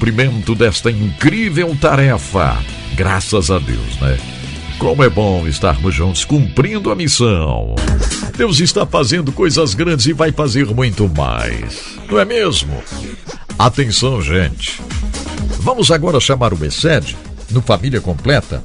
cumprimento desta incrível tarefa. Graças a Deus, né? Como é bom estarmos juntos cumprindo a missão. Deus está fazendo coisas grandes e vai fazer muito mais. Não é mesmo? Atenção, gente. Vamos agora chamar o ESED no Família Completa.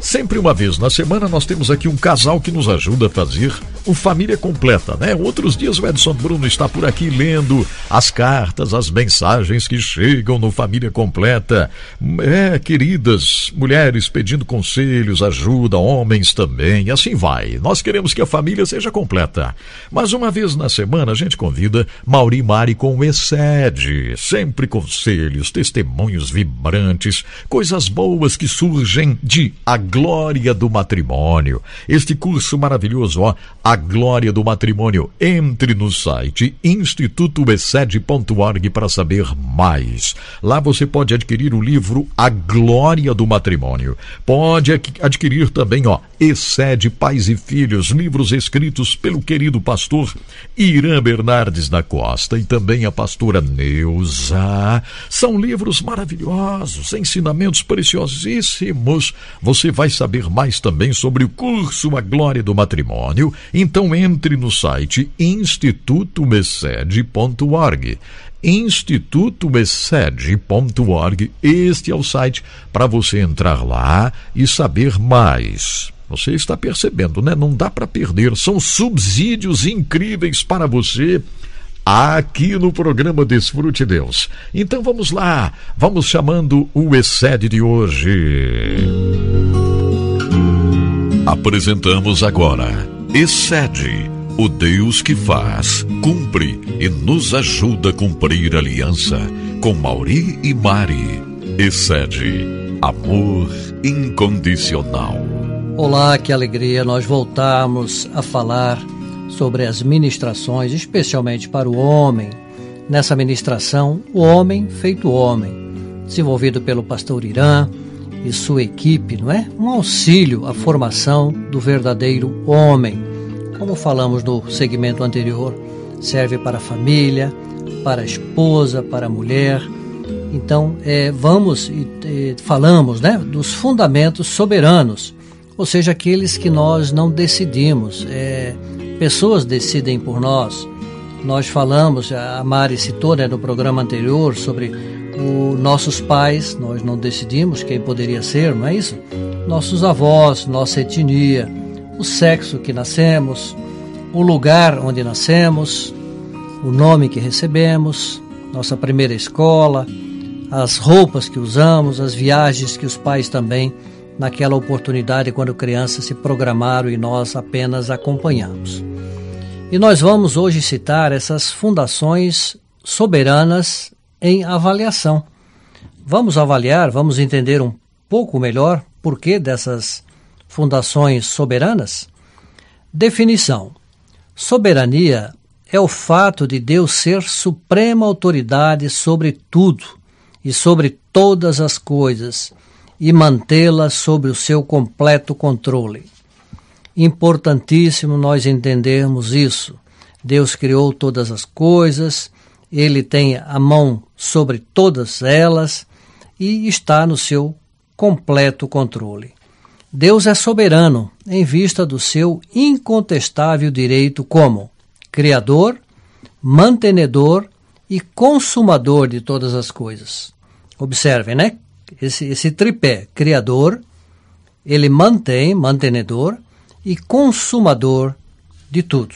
Sempre uma vez na semana nós temos aqui um casal que nos ajuda a fazer o Família Completa, né? Outros dias o Edson Bruno está por aqui lendo as cartas, as mensagens que chegam no Família Completa. É, queridas mulheres pedindo conselhos, ajuda, homens também, assim vai. Nós queremos que a família seja completa. Mas uma vez na semana a gente convida Mauri Mari com o Excede. Sempre conselhos, testemunhos vibrantes, coisas boas que surgem de A Glória do Matrimônio. Este curso maravilhoso, ó, A a glória do matrimônio. Entre no site institutoexcede.org para saber mais. Lá você pode adquirir o livro A Glória do Matrimônio. Pode adquirir também, ó, Excede Pais e Filhos, livros escritos pelo querido pastor Irã Bernardes da Costa e também a pastora Neuza. São livros maravilhosos, ensinamentos preciosíssimos. Você vai saber mais também sobre o curso A Glória do Matrimônio então entre no site institutomessed.org institutomessed.org. Este é o site para você entrar lá e saber mais. Você está percebendo, né? Não dá para perder. São subsídios incríveis para você aqui no programa Desfrute Deus. Então vamos lá, vamos chamando o Excede de hoje. Apresentamos agora excede. O Deus que faz, cumpre e nos ajuda a cumprir aliança com Mauri e Mari. Excede. Amor incondicional. Olá, que alegria nós voltarmos a falar sobre as ministrações, especialmente para o homem. Nessa ministração, o homem feito homem, desenvolvido pelo pastor Irã e sua equipe, não é? Um auxílio à formação do verdadeiro homem. Como falamos no segmento anterior, serve para a família, para a esposa, para a mulher. Então, é, vamos e é, falamos né, dos fundamentos soberanos, ou seja, aqueles que nós não decidimos, é, pessoas decidem por nós. Nós falamos, a Mari citou né, no programa anterior sobre o, nossos pais, nós não decidimos quem poderia ser, não é isso? Nossos avós, nossa etnia, o sexo que nascemos, o lugar onde nascemos, o nome que recebemos, nossa primeira escola, as roupas que usamos, as viagens que os pais também, naquela oportunidade, quando crianças, se programaram e nós apenas acompanhamos. E nós vamos hoje citar essas fundações soberanas em avaliação. Vamos avaliar, vamos entender um pouco melhor por que dessas fundações soberanas? Definição: Soberania é o fato de Deus ser suprema autoridade sobre tudo e sobre todas as coisas e mantê-las sob o seu completo controle. Importantíssimo nós entendermos isso. Deus criou todas as coisas ele tem a mão sobre todas elas e está no seu completo controle. Deus é soberano em vista do seu incontestável direito como Criador, mantenedor e consumador de todas as coisas. Observe, né? Esse, esse tripé: Criador, ele mantém, mantenedor e consumador de tudo.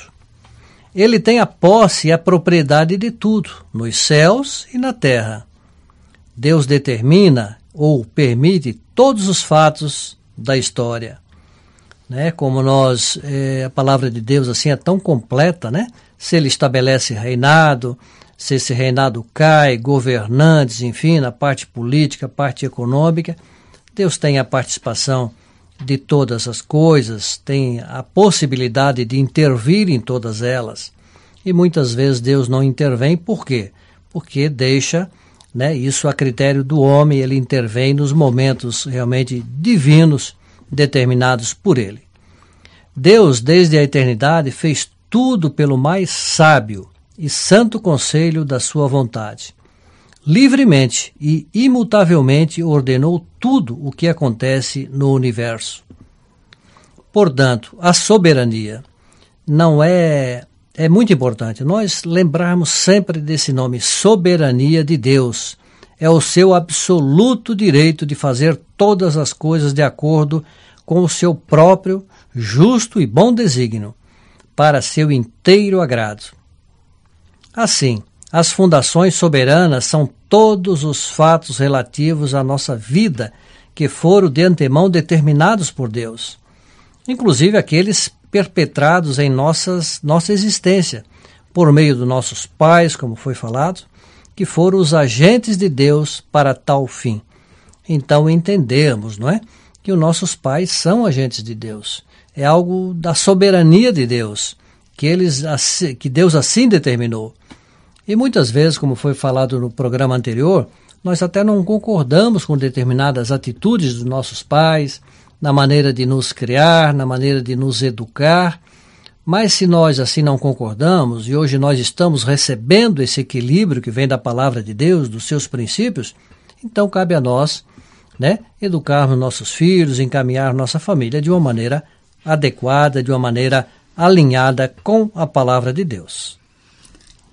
Ele tem a posse e a propriedade de tudo, nos céus e na terra. Deus determina ou permite todos os fatos da história. Né? Como nós, é, a palavra de Deus assim é tão completa, né? Se ele estabelece reinado, se esse reinado cai, governantes, enfim, na parte política, parte econômica, Deus tem a participação de todas as coisas, tem a possibilidade de intervir em todas elas. E muitas vezes Deus não intervém, por quê? Porque deixa né, isso a critério do homem, ele intervém nos momentos realmente divinos determinados por ele. Deus, desde a eternidade, fez tudo pelo mais sábio e santo conselho da sua vontade. livremente e imutavelmente ordenou tudo o que acontece no universo. Portanto, a soberania não é é muito importante nós lembrarmos sempre desse nome, soberania de Deus. É o seu absoluto direito de fazer todas as coisas de acordo com o seu próprio justo e bom desígnio, para seu inteiro agrado. Assim, as fundações soberanas são todos os fatos relativos à nossa vida que foram de antemão determinados por Deus, inclusive aqueles perpetrados em nossas, nossa existência, por meio dos nossos pais, como foi falado, que foram os agentes de Deus para tal fim. Então entendemos, não é? Que os nossos pais são agentes de Deus. É algo da soberania de Deus, que, eles, que Deus assim determinou. E muitas vezes, como foi falado no programa anterior, nós até não concordamos com determinadas atitudes dos nossos pais, na maneira de nos criar, na maneira de nos educar. Mas se nós assim não concordamos, e hoje nós estamos recebendo esse equilíbrio que vem da palavra de Deus, dos seus princípios, então cabe a nós né, educarmos nossos filhos, encaminhar nossa família de uma maneira adequada, de uma maneira alinhada com a palavra de Deus.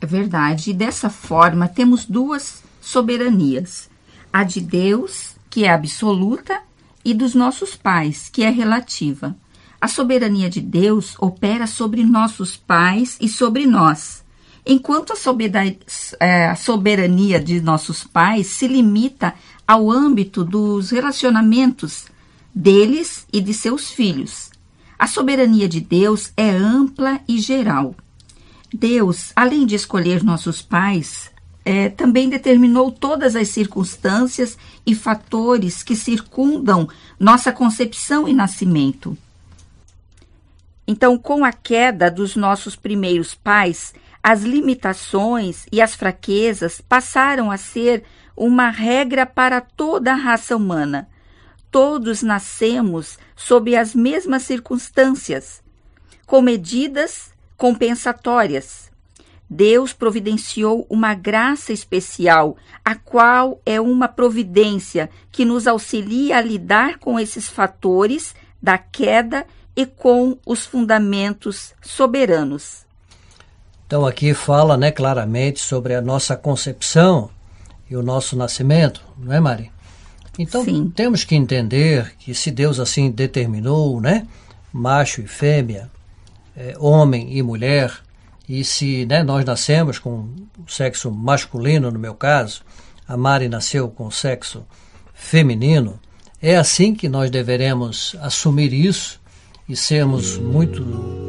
É verdade. E dessa forma temos duas soberanias: a de Deus, que é absoluta, e dos nossos pais, que é relativa. A soberania de Deus opera sobre nossos pais e sobre nós, enquanto é, a soberania de nossos pais se limita ao âmbito dos relacionamentos deles e de seus filhos. A soberania de Deus é ampla e geral. Deus, além de escolher nossos pais, é, também determinou todas as circunstâncias e fatores que circundam nossa concepção e nascimento. Então, com a queda dos nossos primeiros pais, as limitações e as fraquezas passaram a ser uma regra para toda a raça humana. Todos nascemos sob as mesmas circunstâncias, com medidas compensatórias. Deus providenciou uma graça especial, a qual é uma providência que nos auxilia a lidar com esses fatores da queda e com os fundamentos soberanos. Então aqui fala, né, claramente sobre a nossa concepção e o nosso nascimento, não é, Mari? Então Sim. temos que entender que se Deus assim determinou, né, macho e fêmea, é, homem e mulher, e se né, nós nascemos com o sexo masculino, no meu caso, a Mari nasceu com o sexo feminino, é assim que nós deveremos assumir isso e sermos muito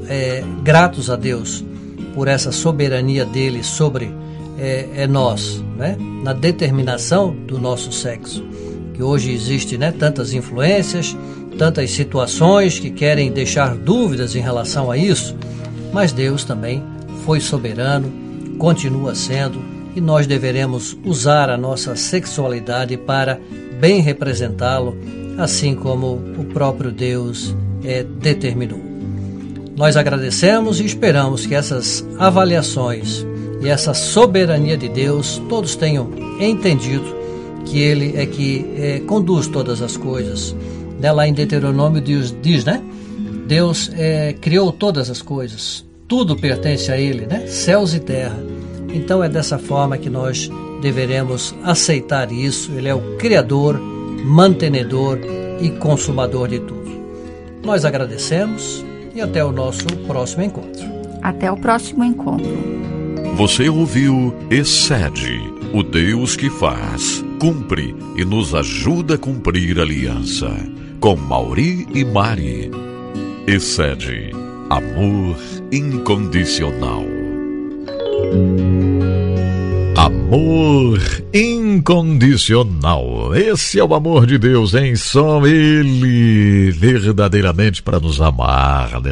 é, gratos a Deus por essa soberania dele sobre é, é, nós, né? na determinação do nosso sexo. Que hoje existe né, tantas influências, tantas situações que querem deixar dúvidas em relação a isso, mas Deus também foi soberano, continua sendo, e nós deveremos usar a nossa sexualidade para bem representá-lo, assim como o próprio Deus é, determinou. Nós agradecemos e esperamos que essas avaliações e essa soberania de Deus todos tenham entendido que Ele é que é, conduz todas as coisas. Né, lá em Deuteronômio Deus diz, né? Deus é, criou todas as coisas, tudo pertence a Ele, né? Céus e terra. Então é dessa forma que nós deveremos aceitar isso. Ele é o Criador, mantenedor e consumador de tudo. Nós agradecemos e até o nosso próximo encontro. Até o próximo encontro. Você ouviu Excede, o Deus que faz, cumpre e nos ajuda a cumprir a aliança. Com Mauri e Mari. Excede, amor incondicional. Amor incondicional. Esse é o amor de Deus, hein? Só Ele verdadeiramente para nos amar. Né?